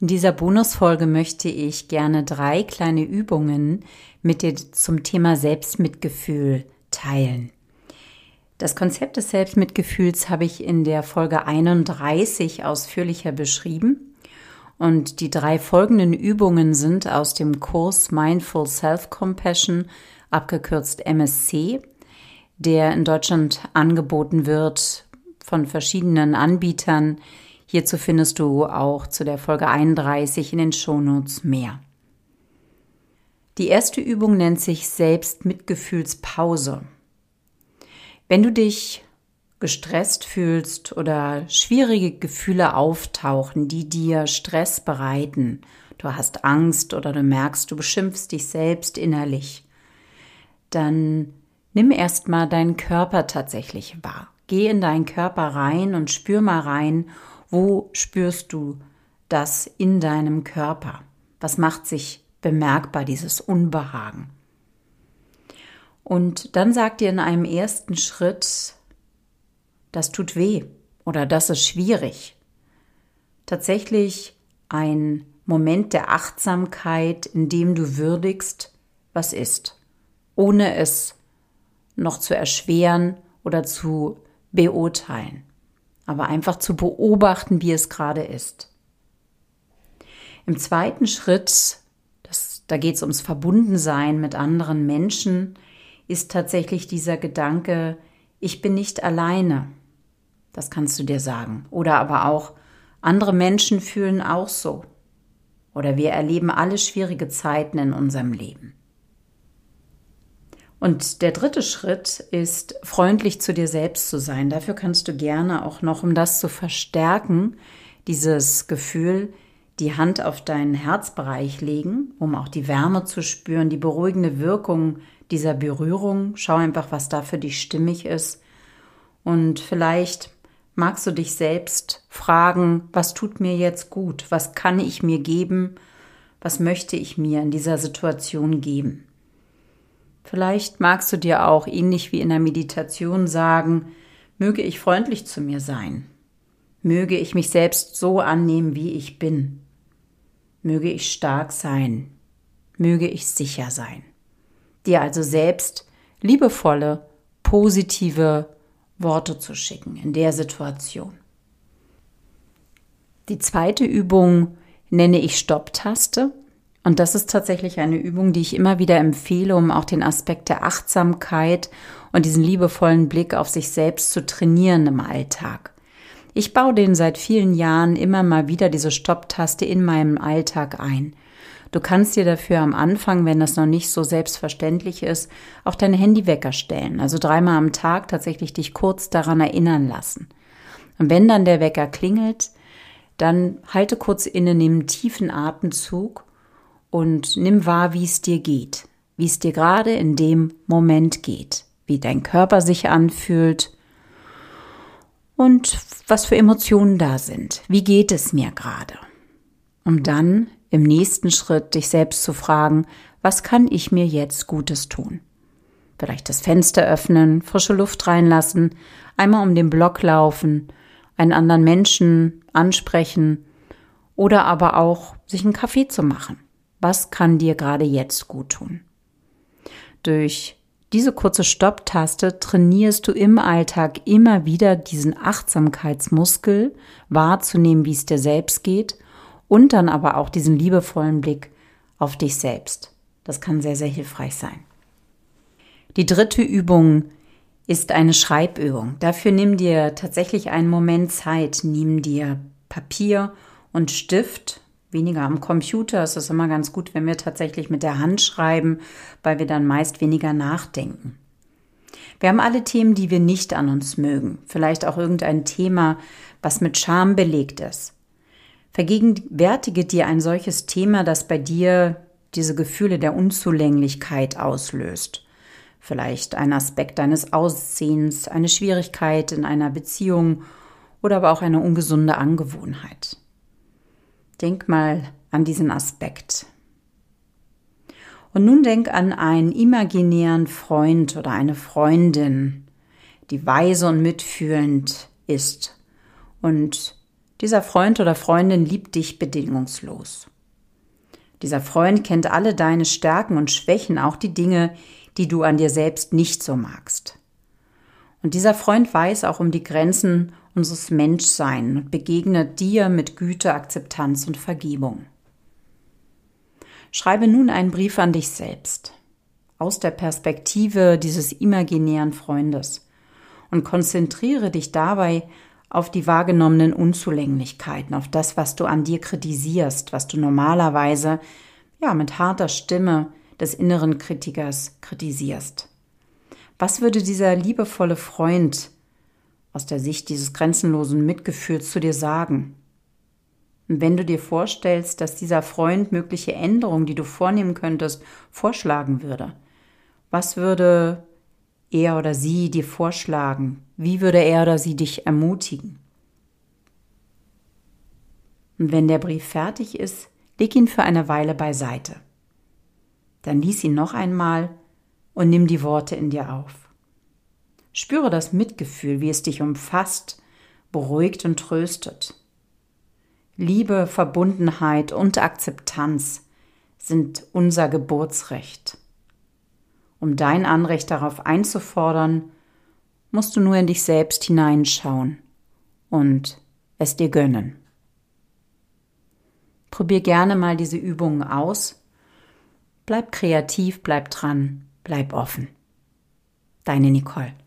In dieser Bonusfolge möchte ich gerne drei kleine Übungen mit dir zum Thema Selbstmitgefühl teilen. Das Konzept des Selbstmitgefühls habe ich in der Folge 31 ausführlicher beschrieben. Und die drei folgenden Übungen sind aus dem Kurs Mindful Self-Compassion, abgekürzt MSC, der in Deutschland angeboten wird von verschiedenen Anbietern, Hierzu findest du auch zu der Folge 31 in den Shownotes mehr. Die erste Übung nennt sich Selbstmitgefühlspause. Wenn du dich gestresst fühlst oder schwierige Gefühle auftauchen, die dir Stress bereiten, du hast Angst oder du merkst, du beschimpfst dich selbst innerlich, dann nimm erstmal deinen Körper tatsächlich wahr. Geh in deinen Körper rein und spür mal rein, wo spürst du das in deinem Körper? Was macht sich bemerkbar, dieses Unbehagen? Und dann sagt dir in einem ersten Schritt, das tut weh oder das ist schwierig. Tatsächlich ein Moment der Achtsamkeit, in dem du würdigst, was ist, ohne es noch zu erschweren oder zu beurteilen aber einfach zu beobachten, wie es gerade ist. Im zweiten Schritt, das, da geht es ums Verbundensein mit anderen Menschen, ist tatsächlich dieser Gedanke, ich bin nicht alleine. Das kannst du dir sagen. Oder aber auch, andere Menschen fühlen auch so. Oder wir erleben alle schwierige Zeiten in unserem Leben. Und der dritte Schritt ist, freundlich zu dir selbst zu sein. Dafür kannst du gerne auch noch, um das zu verstärken, dieses Gefühl, die Hand auf deinen Herzbereich legen, um auch die Wärme zu spüren, die beruhigende Wirkung dieser Berührung. Schau einfach, was da für dich stimmig ist. Und vielleicht magst du dich selbst fragen, was tut mir jetzt gut? Was kann ich mir geben? Was möchte ich mir in dieser Situation geben? Vielleicht magst du dir auch ähnlich wie in der Meditation sagen, möge ich freundlich zu mir sein, möge ich mich selbst so annehmen, wie ich bin, möge ich stark sein, möge ich sicher sein. Dir also selbst liebevolle, positive Worte zu schicken in der Situation. Die zweite Übung nenne ich Stopptaste. Und das ist tatsächlich eine Übung, die ich immer wieder empfehle, um auch den Aspekt der Achtsamkeit und diesen liebevollen Blick auf sich selbst zu trainieren im Alltag. Ich baue den seit vielen Jahren immer mal wieder diese Stopptaste in meinem Alltag ein. Du kannst dir dafür am Anfang, wenn das noch nicht so selbstverständlich ist, auch deine Handywecker stellen. Also dreimal am Tag tatsächlich dich kurz daran erinnern lassen. Und wenn dann der Wecker klingelt, dann halte kurz inne, nimm einen tiefen Atemzug und nimm wahr, wie es dir geht, wie es dir gerade in dem Moment geht, wie dein Körper sich anfühlt und was für Emotionen da sind. Wie geht es mir gerade? Um dann im nächsten Schritt dich selbst zu fragen, was kann ich mir jetzt Gutes tun? Vielleicht das Fenster öffnen, frische Luft reinlassen, einmal um den Block laufen, einen anderen Menschen ansprechen oder aber auch sich einen Kaffee zu machen. Was kann dir gerade jetzt gut tun? Durch diese kurze Stopptaste trainierst du im Alltag immer wieder diesen Achtsamkeitsmuskel wahrzunehmen, wie es dir selbst geht und dann aber auch diesen liebevollen Blick auf dich selbst. Das kann sehr, sehr hilfreich sein. Die dritte Übung ist eine Schreibübung. Dafür nimm dir tatsächlich einen Moment Zeit, nimm dir Papier und Stift weniger am Computer. Es ist immer ganz gut, wenn wir tatsächlich mit der Hand schreiben, weil wir dann meist weniger nachdenken. Wir haben alle Themen, die wir nicht an uns mögen. Vielleicht auch irgendein Thema, was mit Scham belegt ist. Vergegenwärtige dir ein solches Thema, das bei dir diese Gefühle der Unzulänglichkeit auslöst. Vielleicht ein Aspekt deines Aussehens, eine Schwierigkeit in einer Beziehung oder aber auch eine ungesunde Angewohnheit. Denk mal an diesen Aspekt. Und nun denk an einen imaginären Freund oder eine Freundin, die weise und mitfühlend ist und Dieser Freund oder Freundin liebt dich bedingungslos. Dieser Freund kennt alle deine Stärken und Schwächen, auch die Dinge, die du an dir selbst nicht so magst. Und dieser Freund weiß auch um die Grenzen unseres Menschseins und begegnet dir mit Güte, Akzeptanz und Vergebung. Schreibe nun einen Brief an dich selbst aus der Perspektive dieses imaginären Freundes und konzentriere dich dabei auf die wahrgenommenen Unzulänglichkeiten, auf das, was du an dir kritisierst, was du normalerweise ja mit harter Stimme des inneren Kritikers kritisierst. Was würde dieser liebevolle Freund aus der Sicht dieses grenzenlosen Mitgefühls zu dir sagen? Und wenn du dir vorstellst, dass dieser Freund mögliche Änderungen, die du vornehmen könntest, vorschlagen würde, was würde er oder sie dir vorschlagen? Wie würde er oder sie dich ermutigen? Und wenn der Brief fertig ist, leg ihn für eine Weile beiseite. Dann lies ihn noch einmal und nimm die Worte in dir auf. Spüre das Mitgefühl, wie es dich umfasst, beruhigt und tröstet. Liebe, Verbundenheit und Akzeptanz sind unser Geburtsrecht. Um dein Anrecht darauf einzufordern, musst du nur in dich selbst hineinschauen und es dir gönnen. Probier gerne mal diese Übungen aus. Bleib kreativ, bleib dran, bleib offen. Deine Nicole.